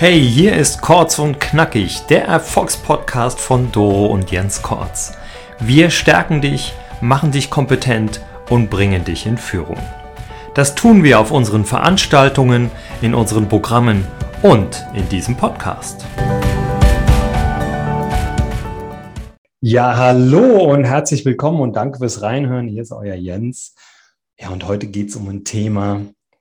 Hey, hier ist Kurz und Knackig, der Erfolgspodcast von Doro und Jens Kortz. Wir stärken dich, machen dich kompetent und bringen dich in Führung. Das tun wir auf unseren Veranstaltungen, in unseren Programmen und in diesem Podcast. Ja, hallo und herzlich willkommen und danke fürs Reinhören. Hier ist euer Jens. Ja, und heute geht es um ein Thema,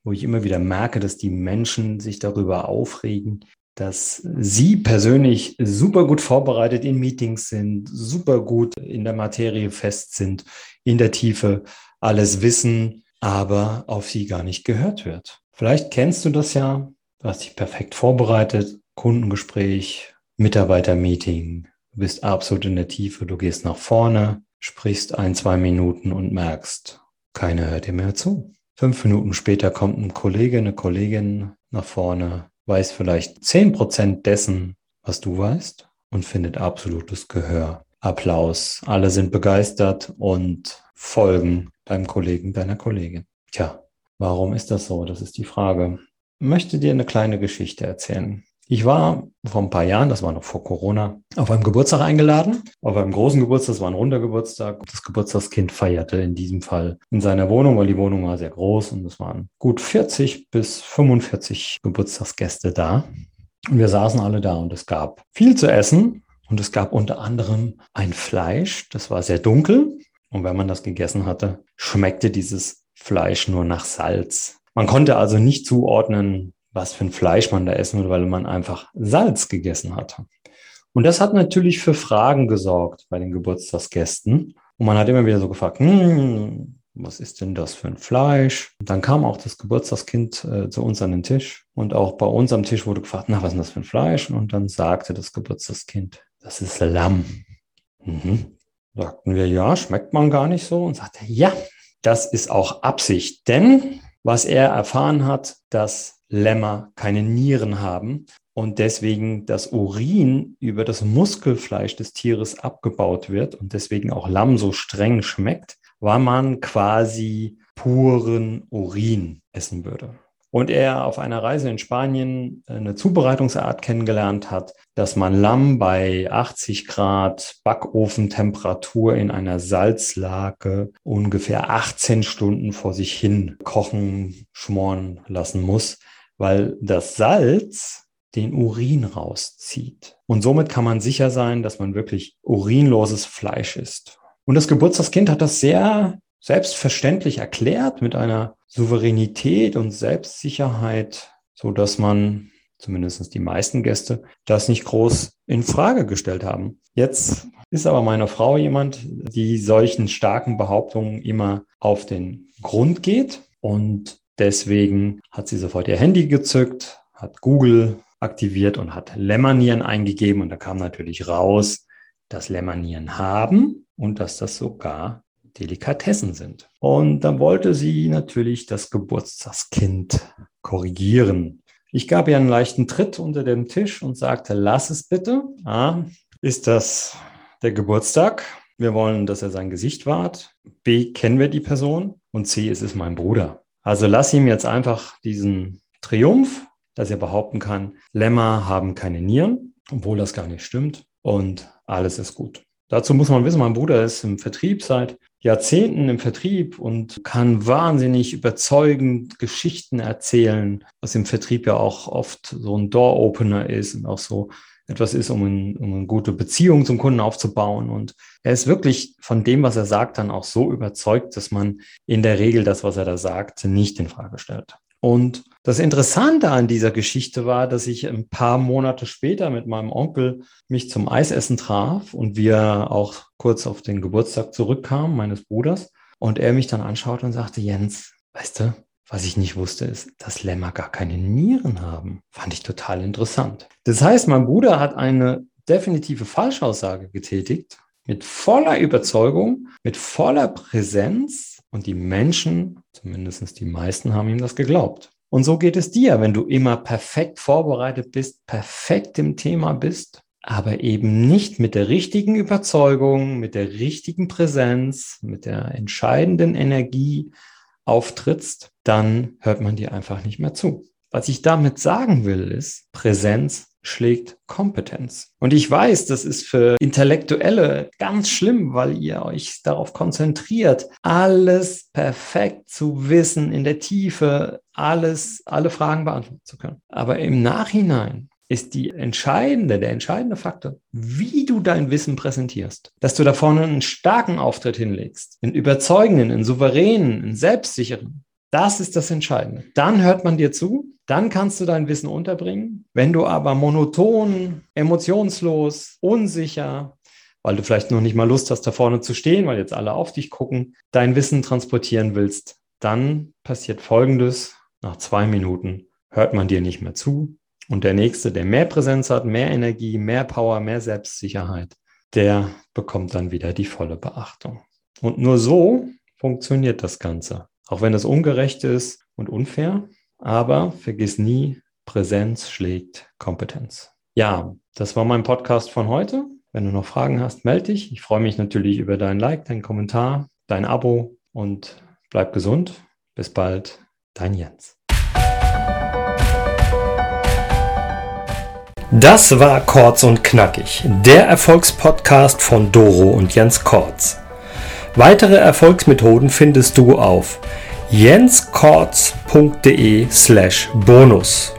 wo ich immer wieder merke, dass die Menschen sich darüber aufregen, dass sie persönlich super gut vorbereitet in Meetings sind, super gut in der Materie fest sind, in der Tiefe alles wissen, aber auf sie gar nicht gehört wird. Vielleicht kennst du das ja, du hast dich perfekt vorbereitet, Kundengespräch, Mitarbeitermeeting, du bist absolut in der Tiefe, du gehst nach vorne, sprichst ein, zwei Minuten und merkst, keiner hört dir mehr zu. Fünf Minuten später kommt ein Kollege, eine Kollegin nach vorne, weiß vielleicht zehn Prozent dessen, was du weißt und findet absolutes Gehör. Applaus. Alle sind begeistert und folgen deinem Kollegen, deiner Kollegin. Tja, warum ist das so? Das ist die Frage. Ich möchte dir eine kleine Geschichte erzählen. Ich war vor ein paar Jahren, das war noch vor Corona, auf einem Geburtstag eingeladen. Auf einem großen Geburtstag, das war ein runder Geburtstag. Das Geburtstagskind feierte in diesem Fall in seiner Wohnung, weil die Wohnung war sehr groß und es waren gut 40 bis 45 Geburtstagsgäste da. Und wir saßen alle da und es gab viel zu essen und es gab unter anderem ein Fleisch, das war sehr dunkel. Und wenn man das gegessen hatte, schmeckte dieses Fleisch nur nach Salz. Man konnte also nicht zuordnen, was für ein Fleisch man da essen würde, weil man einfach Salz gegessen hatte. Und das hat natürlich für Fragen gesorgt bei den Geburtstagsgästen. Und man hat immer wieder so gefragt, hm, was ist denn das für ein Fleisch? Und dann kam auch das Geburtstagskind äh, zu uns an den Tisch. Und auch bei uns am Tisch wurde gefragt, na, was ist denn das für ein Fleisch? Und dann sagte das Geburtstagskind, das ist Lamm. Mhm. Sagten wir, ja, schmeckt man gar nicht so. Und sagte, ja, das ist auch Absicht. Denn was er erfahren hat, dass Lämmer keine Nieren haben und deswegen das Urin über das Muskelfleisch des Tieres abgebaut wird und deswegen auch Lamm so streng schmeckt, weil man quasi puren Urin essen würde. Und er auf einer Reise in Spanien eine Zubereitungsart kennengelernt hat, dass man Lamm bei 80 Grad Backofentemperatur in einer Salzlake ungefähr 18 Stunden vor sich hin kochen, schmoren lassen muss, weil das Salz den Urin rauszieht. Und somit kann man sicher sein, dass man wirklich urinloses Fleisch isst. Und das Geburtstagskind hat das sehr selbstverständlich erklärt mit einer Souveränität und Selbstsicherheit, so dass man zumindest die meisten Gäste das nicht groß in Frage gestellt haben. Jetzt ist aber meine Frau jemand, die solchen starken Behauptungen immer auf den Grund geht und Deswegen hat sie sofort ihr Handy gezückt, hat Google aktiviert und hat Lämmernieren eingegeben. Und da kam natürlich raus, dass Lämmernieren haben und dass das sogar Delikatessen sind. Und dann wollte sie natürlich das Geburtstagskind korrigieren. Ich gab ihr einen leichten Tritt unter dem Tisch und sagte, lass es bitte. A, ist das der Geburtstag? Wir wollen, dass er sein Gesicht wahrt. B, kennen wir die Person. Und C, es ist mein Bruder. Also lass ihm jetzt einfach diesen Triumph, dass er behaupten kann, Lämmer haben keine Nieren, obwohl das gar nicht stimmt und alles ist gut. Dazu muss man wissen, mein Bruder ist im Vertrieb seit Jahrzehnten im Vertrieb und kann wahnsinnig überzeugend Geschichten erzählen, was im Vertrieb ja auch oft so ein Door-Opener ist und auch so etwas ist, um, ein, um eine gute Beziehung zum Kunden aufzubauen. Und er ist wirklich von dem, was er sagt, dann auch so überzeugt, dass man in der Regel das, was er da sagt, nicht in Frage stellt. Und das Interessante an dieser Geschichte war, dass ich ein paar Monate später mit meinem Onkel mich zum Eisessen traf und wir auch kurz auf den Geburtstag zurückkamen, meines Bruders. Und er mich dann anschaute und sagte, Jens, weißt du, was ich nicht wusste, ist, dass Lämmer gar keine Nieren haben. Fand ich total interessant. Das heißt, mein Bruder hat eine definitive Falschaussage getätigt, mit voller Überzeugung, mit voller Präsenz und die Menschen, zumindest die meisten, haben ihm das geglaubt. Und so geht es dir, wenn du immer perfekt vorbereitet bist, perfekt im Thema bist, aber eben nicht mit der richtigen Überzeugung, mit der richtigen Präsenz, mit der entscheidenden Energie auftrittst, dann hört man dir einfach nicht mehr zu. Was ich damit sagen will, ist, Präsenz schlägt Kompetenz. Und ich weiß, das ist für Intellektuelle ganz schlimm, weil ihr euch darauf konzentriert, alles perfekt zu wissen, in der Tiefe, alles, alle Fragen beantworten zu können. Aber im Nachhinein ist die entscheidende, der entscheidende Faktor, wie du dein Wissen präsentierst. Dass du da vorne einen starken Auftritt hinlegst, einen überzeugenden, einen souveränen, einen selbstsicheren. Das ist das Entscheidende. Dann hört man dir zu, dann kannst du dein Wissen unterbringen. Wenn du aber monoton, emotionslos, unsicher, weil du vielleicht noch nicht mal Lust hast, da vorne zu stehen, weil jetzt alle auf dich gucken, dein Wissen transportieren willst, dann passiert Folgendes. Nach zwei Minuten hört man dir nicht mehr zu. Und der Nächste, der mehr Präsenz hat, mehr Energie, mehr Power, mehr Selbstsicherheit, der bekommt dann wieder die volle Beachtung. Und nur so funktioniert das Ganze. Auch wenn es ungerecht ist und unfair, aber vergiss nie, Präsenz schlägt Kompetenz. Ja, das war mein Podcast von heute. Wenn du noch Fragen hast, melde dich. Ich freue mich natürlich über dein Like, dein Kommentar, dein Abo und bleib gesund. Bis bald, dein Jens. Das war Kurz und Knackig, der Erfolgspodcast von Doro und Jens Kortz. Weitere Erfolgsmethoden findest du auf jenskortz.de slash bonus.